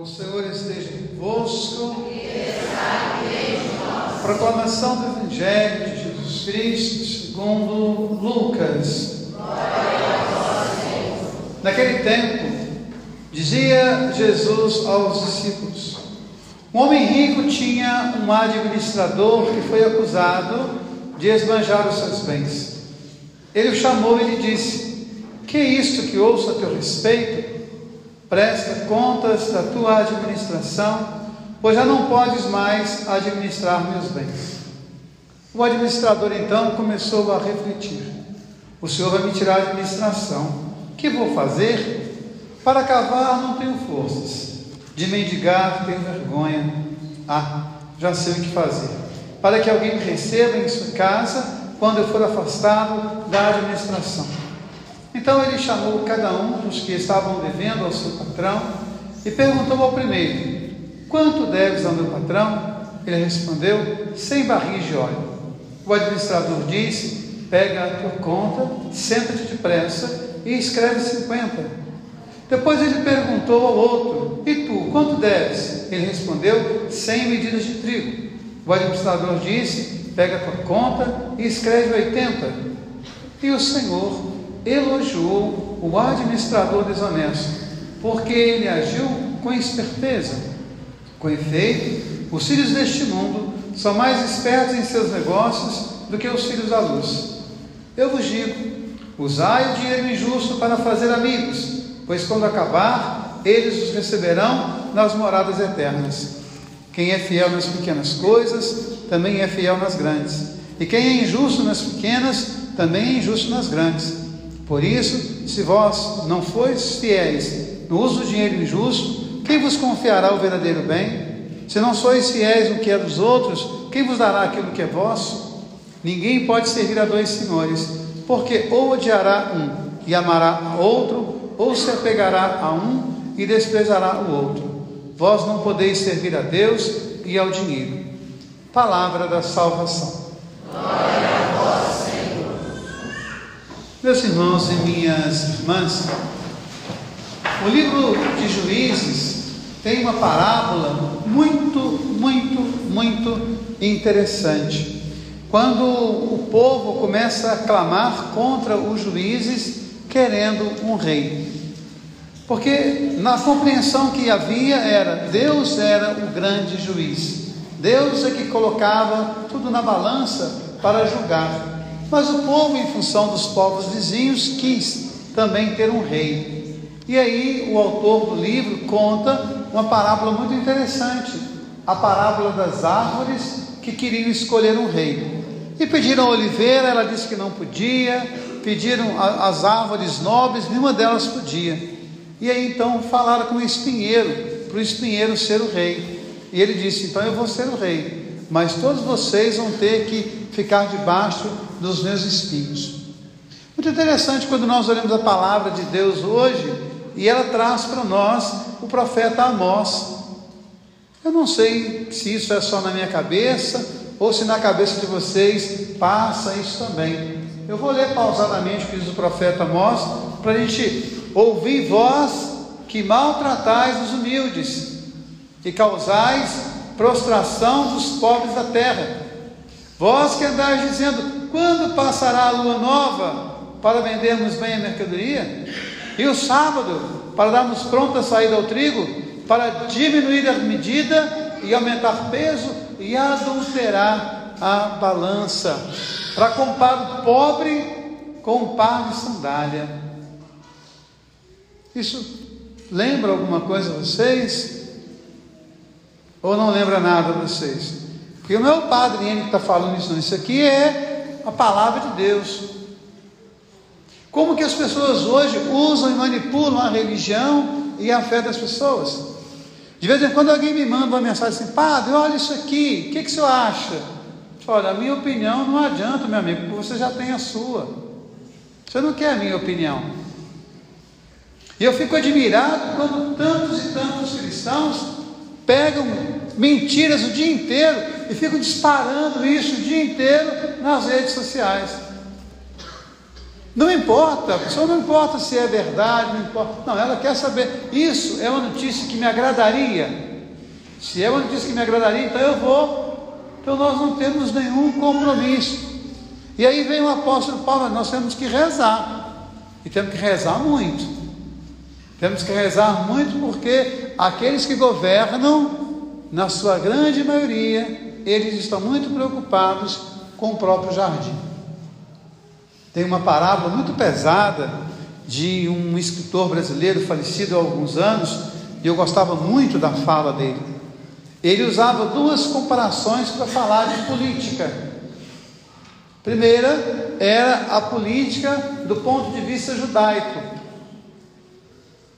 O Senhor esteja convosco. Proclamação do Evangelho de Jesus Cristo segundo Lucas. Naquele tempo, dizia Jesus aos discípulos: Um homem rico tinha um administrador que foi acusado de esbanjar os seus bens. Ele o chamou e lhe disse: Que é isto que ouço a teu respeito? Presta contas da tua administração, pois já não podes mais administrar meus bens. O administrador então começou a refletir: O Senhor vai me tirar a administração. O que vou fazer? Para cavar não tenho forças, de mendigar tenho vergonha. Ah, já sei o que fazer. Para que alguém me receba em sua casa quando eu for afastado da administração. Então ele chamou cada um dos que estavam devendo ao seu patrão e perguntou ao primeiro: Quanto deves ao meu patrão? Ele respondeu: Cem barris de óleo. O administrador disse: Pega a tua conta, senta-te depressa e escreve cinquenta. Depois ele perguntou ao outro: E tu, quanto deves? Ele respondeu: Cem medidas de trigo. O administrador disse: Pega a tua conta e escreve oitenta. E o Senhor elogiou o administrador desonesto, porque ele agiu com esperteza. Com efeito, os filhos deste mundo são mais espertos em seus negócios do que os filhos da luz. Eu vos digo: usai o dinheiro injusto para fazer amigos, pois quando acabar, eles os receberão nas moradas eternas. Quem é fiel nas pequenas coisas, também é fiel nas grandes. E quem é injusto nas pequenas, também é injusto nas grandes. Por isso, se vós não fois fiéis no uso do dinheiro injusto, quem vos confiará o verdadeiro bem? Se não sois fiéis no que é dos outros, quem vos dará aquilo que é vosso? Ninguém pode servir a dois senhores, porque ou odiará um e amará outro, ou se apegará a um e desprezará o outro. Vós não podeis servir a Deus e ao dinheiro. Palavra da salvação. Glória meus irmãos e minhas irmãs, o livro de Juízes tem uma parábola muito, muito, muito interessante. Quando o povo começa a clamar contra os juízes, querendo um rei. Porque na compreensão que havia era Deus era o grande juiz. Deus é que colocava tudo na balança para julgar. Mas o povo, em função dos povos vizinhos, quis também ter um rei. E aí o autor do livro conta uma parábola muito interessante, a parábola das árvores que queriam escolher um rei. E pediram a oliveira, ela disse que não podia, pediram as árvores nobres, nenhuma delas podia. E aí então falaram com o espinheiro, para o espinheiro ser o rei. E ele disse: Então eu vou ser o rei, mas todos vocês vão ter que ficar debaixo dos meus espinhos. Muito interessante quando nós olhamos a palavra de Deus hoje e ela traz para nós o profeta Amós. Eu não sei se isso é só na minha cabeça ou se na cabeça de vocês passa isso também. Eu vou ler pausadamente o que diz o profeta Amós para a gente ouvir vós que maltratais os humildes e causais prostração dos pobres da terra Vós que andais dizendo, quando passará a lua nova para vendermos bem a mercadoria? E o sábado, para darmos pronta saída ao trigo, para diminuir a medida e aumentar peso e adulterar a balança, para comprar o pobre com um par de sandália. Isso lembra alguma coisa a vocês? Ou não lembra nada a vocês? Porque não é o padre que está falando isso, não. Isso aqui é a palavra de Deus. Como que as pessoas hoje usam e manipulam a religião e a fé das pessoas? De vez em quando alguém me manda uma mensagem assim, padre, olha isso aqui, o que, que o senhor acha? Olha, a minha opinião não adianta, meu amigo, porque você já tem a sua. Você não quer a minha opinião. E eu fico admirado quando tantos e tantos cristãos pegam mentiras o dia inteiro e ficam disparando isso o dia inteiro nas redes sociais. Não importa, a pessoa não importa se é verdade, não importa. Não, ela quer saber. Isso é uma notícia que me agradaria. Se é uma notícia que me agradaria, então eu vou. Então nós não temos nenhum compromisso. E aí vem o apóstolo Paulo, nós temos que rezar. E temos que rezar muito. Temos que rezar muito porque aqueles que governam, na sua grande maioria, eles estão muito preocupados com o próprio jardim. Tem uma parábola muito pesada de um escritor brasileiro falecido há alguns anos, e eu gostava muito da fala dele. Ele usava duas comparações para falar de política. Primeira era a política do ponto de vista judaico.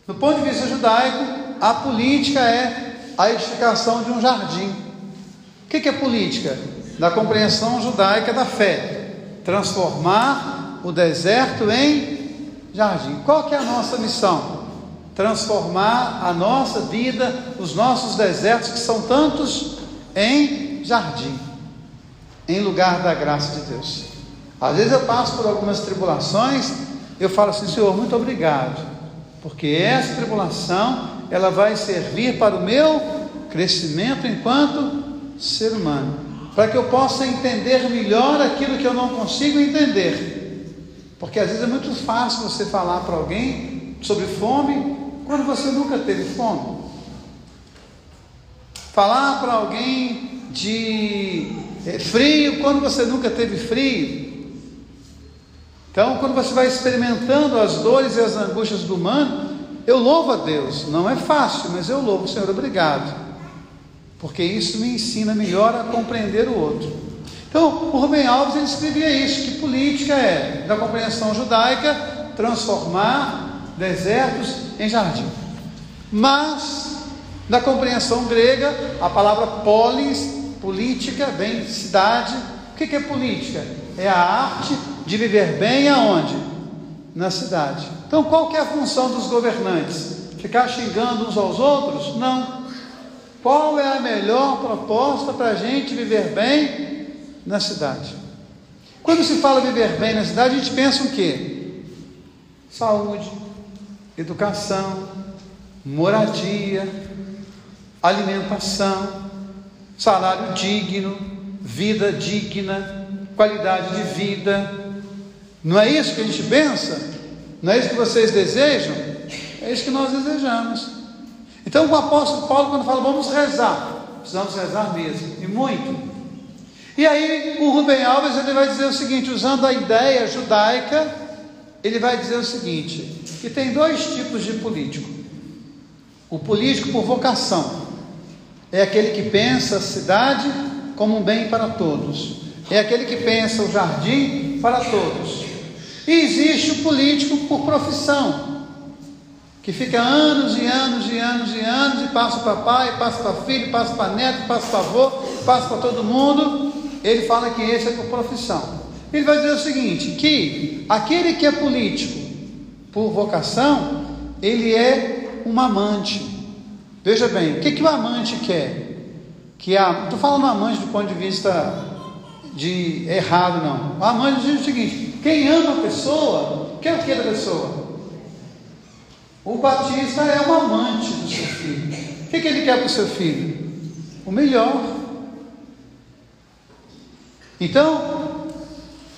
Do ponto de vista judaico, a política é a edificação de um jardim. O que é política? Da compreensão judaica da fé. Transformar o deserto em jardim. Qual que é a nossa missão? Transformar a nossa vida, os nossos desertos, que são tantos, em jardim, em lugar da graça de Deus. Às vezes eu passo por algumas tribulações, eu falo assim, Senhor, muito obrigado, porque essa tribulação ela vai servir para o meu crescimento enquanto ser humano, para que eu possa entender melhor aquilo que eu não consigo entender porque às vezes é muito fácil você falar para alguém sobre fome quando você nunca teve fome. Falar para alguém de eh, frio quando você nunca teve frio. Então, quando você vai experimentando as dores e as angústias do humano, eu louvo a Deus. Não é fácil, mas eu louvo, Senhor, obrigado. Porque isso me ensina melhor a compreender o outro. Então, o Rubem Alves ele escrevia isso, que política é, da compreensão judaica, transformar desertos em jardim. Mas, da compreensão grega, a palavra polis, política, de cidade. O que é política? É a arte de viver bem aonde? Na cidade. Então, qual que é a função dos governantes? Ficar xingando uns aos outros? Não. Qual é a melhor proposta para a gente viver bem na cidade. Quando se fala viver bem na cidade, a gente pensa o quê? Saúde, educação, moradia, alimentação, salário digno, vida digna, qualidade de vida. Não é isso que a gente pensa? Não é isso que vocês desejam? É isso que nós desejamos. Então o apóstolo Paulo, quando fala vamos rezar, precisamos rezar mesmo, e muito. E aí o Rubem Alves ele vai dizer o seguinte, usando a ideia judaica, ele vai dizer o seguinte, que tem dois tipos de político. O político por vocação é aquele que pensa a cidade como um bem para todos. É aquele que pensa o jardim para todos. E existe o político por profissão, que fica anos e anos e anos e anos e passa para pai, passa para filho, passa para neto, passa para avô, passa para todo mundo ele fala que esse é por profissão. Ele vai dizer o seguinte: que aquele que é político por vocação, ele é um amante. Veja bem, o que, que o amante quer? Que a, estou falando amante do ponto de vista de errado, não. O amante diz o seguinte: quem ama a pessoa, quer o que da pessoa? O batista é um amante do seu filho. O que, que ele quer para o seu filho? O melhor. Então,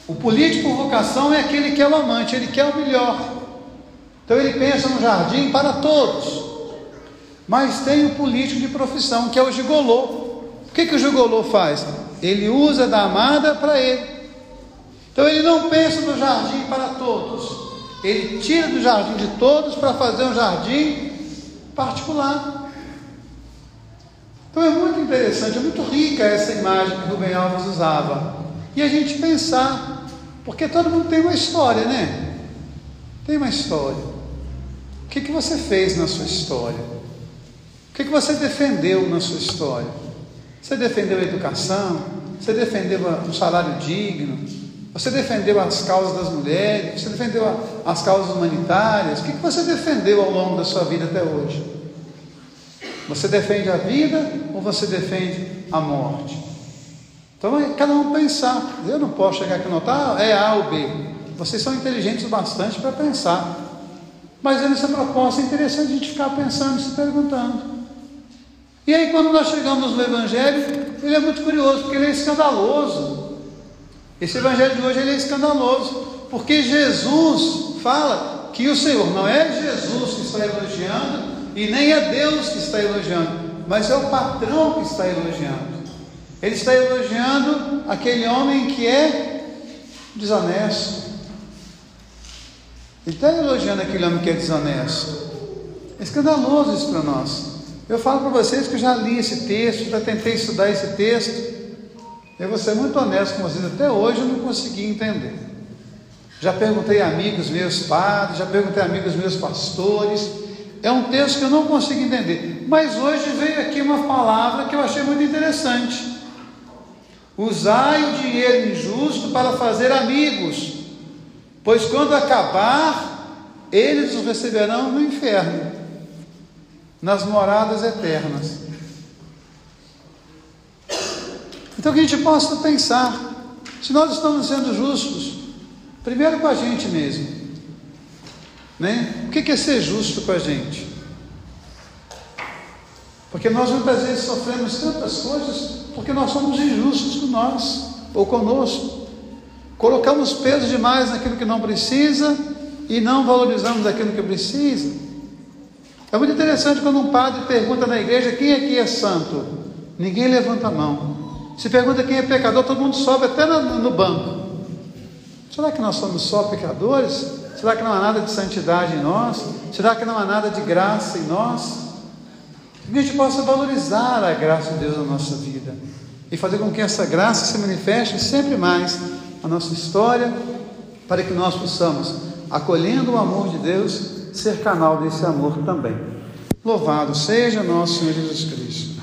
o político por vocação é aquele que é o amante, ele quer o melhor. Então ele pensa no jardim para todos. Mas tem o político de profissão, que é o gigolô. O que, que o gigolô faz? Ele usa da amada para ele. Então ele não pensa no jardim para todos. Ele tira do jardim de todos para fazer um jardim particular. Então é muito interessante, é muito rica essa imagem que Rubem Alves usava. E a gente pensar, porque todo mundo tem uma história, né? Tem uma história. O que, que você fez na sua história? O que, que você defendeu na sua história? Você defendeu a educação? Você defendeu um salário digno? Você defendeu as causas das mulheres? Você defendeu as causas humanitárias? O que, você defendeu ao longo da sua vida até hoje? Você defende a vida ou você defende a morte? Então é cada um pensar. Eu não posso chegar aqui e notar, é A ou B. vocês são inteligentes bastante para pensar. Mas essa proposta é interessante a gente ficar pensando e se perguntando. E aí, quando nós chegamos no Evangelho, ele é muito curioso, porque ele é escandaloso. Esse Evangelho de hoje ele é escandaloso, porque Jesus fala que o Senhor não é Jesus que está elogiando, e nem é Deus que está elogiando, mas é o patrão que está elogiando. Ele está elogiando aquele homem que é desonesto. Ele está elogiando aquele homem que é desonesto. É escandaloso isso para nós. Eu falo para vocês que eu já li esse texto, já tentei estudar esse texto. Eu vou ser muito honesto com vocês, até hoje eu não consegui entender. Já perguntei a amigos meus padres, já perguntei a amigos meus pastores. É um texto que eu não consigo entender. Mas hoje veio aqui uma palavra que eu achei muito interessante. Usai o dinheiro injusto para fazer amigos, pois quando acabar, eles os receberão no inferno, nas moradas eternas. Então que a gente possa pensar, se nós estamos sendo justos, primeiro com a gente mesmo, né? O que é ser justo com a gente? Porque nós muitas vezes sofremos tantas coisas porque nós somos injustos com nós ou conosco. Colocamos peso demais naquilo que não precisa e não valorizamos aquilo que precisa. É muito interessante quando um padre pergunta na igreja quem aqui é santo. Ninguém levanta a mão. Se pergunta quem é pecador, todo mundo sobe até no, banco. Será que nós somos só pecadores? Será que não há nada de santidade em nós? Será que não há nada de graça em nós? que a gente possa valorizar a graça de Deus na nossa vida e fazer com que essa graça se manifeste sempre mais na nossa história, para que nós possamos, acolhendo o amor de Deus, ser canal desse amor também. Louvado seja nosso Senhor Jesus Cristo.